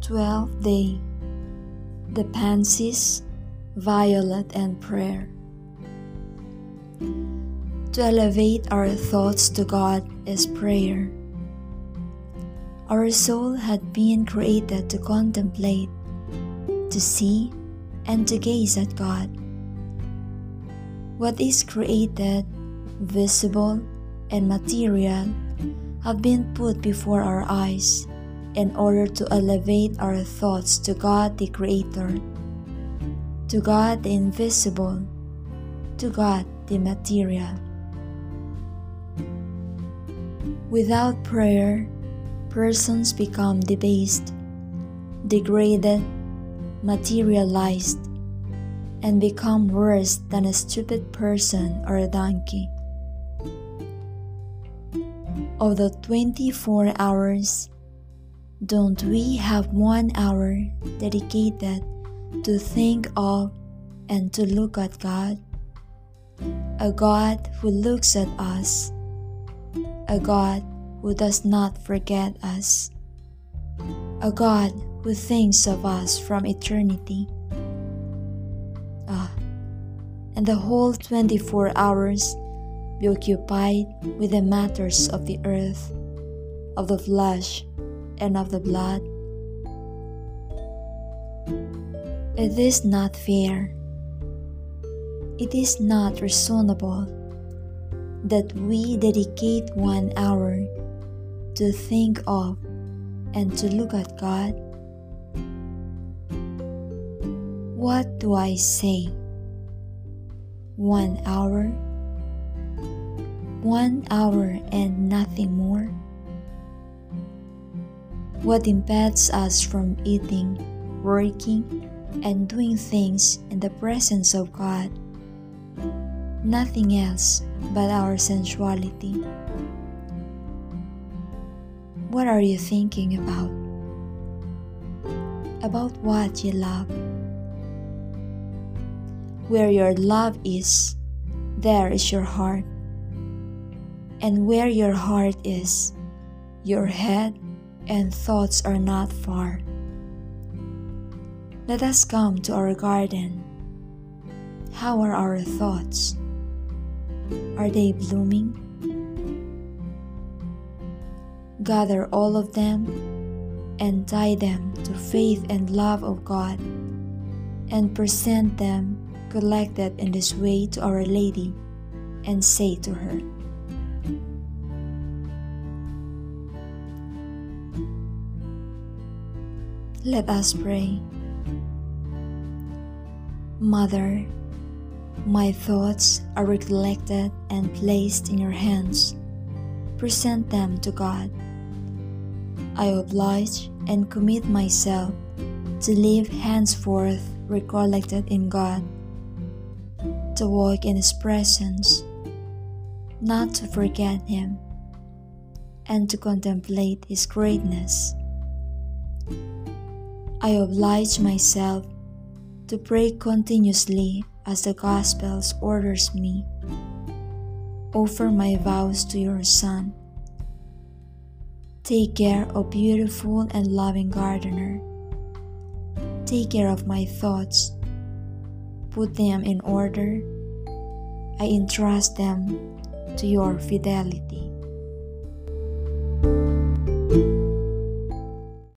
Twelfth day The Pansies, Violet, and Prayer. To elevate our thoughts to God is prayer. Our soul had been created to contemplate, to see, and to gaze at God. What is created, visible, and material have been put before our eyes in order to elevate our thoughts to God the Creator, to God the invisible, to God the material. Without prayer, persons become debased, degraded, materialized, and become worse than a stupid person or a donkey. Of the 24 hours, don't we have one hour dedicated to think of and to look at God? A God who looks at us, a God who does not forget us, a God who thinks of us from eternity. Ah, and the whole 24 hours be occupied with the matters of the earth, of the flesh, and of the blood. It is not fair. It is not reasonable that we dedicate one hour to think of and to look at God. What do I say? One hour? One hour and nothing more? What impedes us from eating, working, and doing things in the presence of God? Nothing else but our sensuality. What are you thinking about? About what you love. Where your love is, there is your heart. And where your heart is, your head and thoughts are not far. Let us come to our garden. How are our thoughts? Are they blooming? Gather all of them and tie them to faith and love of God and present them collected in this way to Our Lady and say to her, Let us pray. Mother, my thoughts are recollected and placed in your hands. Present them to God. I oblige and commit myself to live henceforth recollected in God, to walk in His presence, not to forget Him, and to contemplate His greatness. I oblige myself to pray continuously as the Gospels orders me. Offer my vows to your Son. Take care, O beautiful and loving gardener. Take care of my thoughts. Put them in order. I entrust them to your fidelity.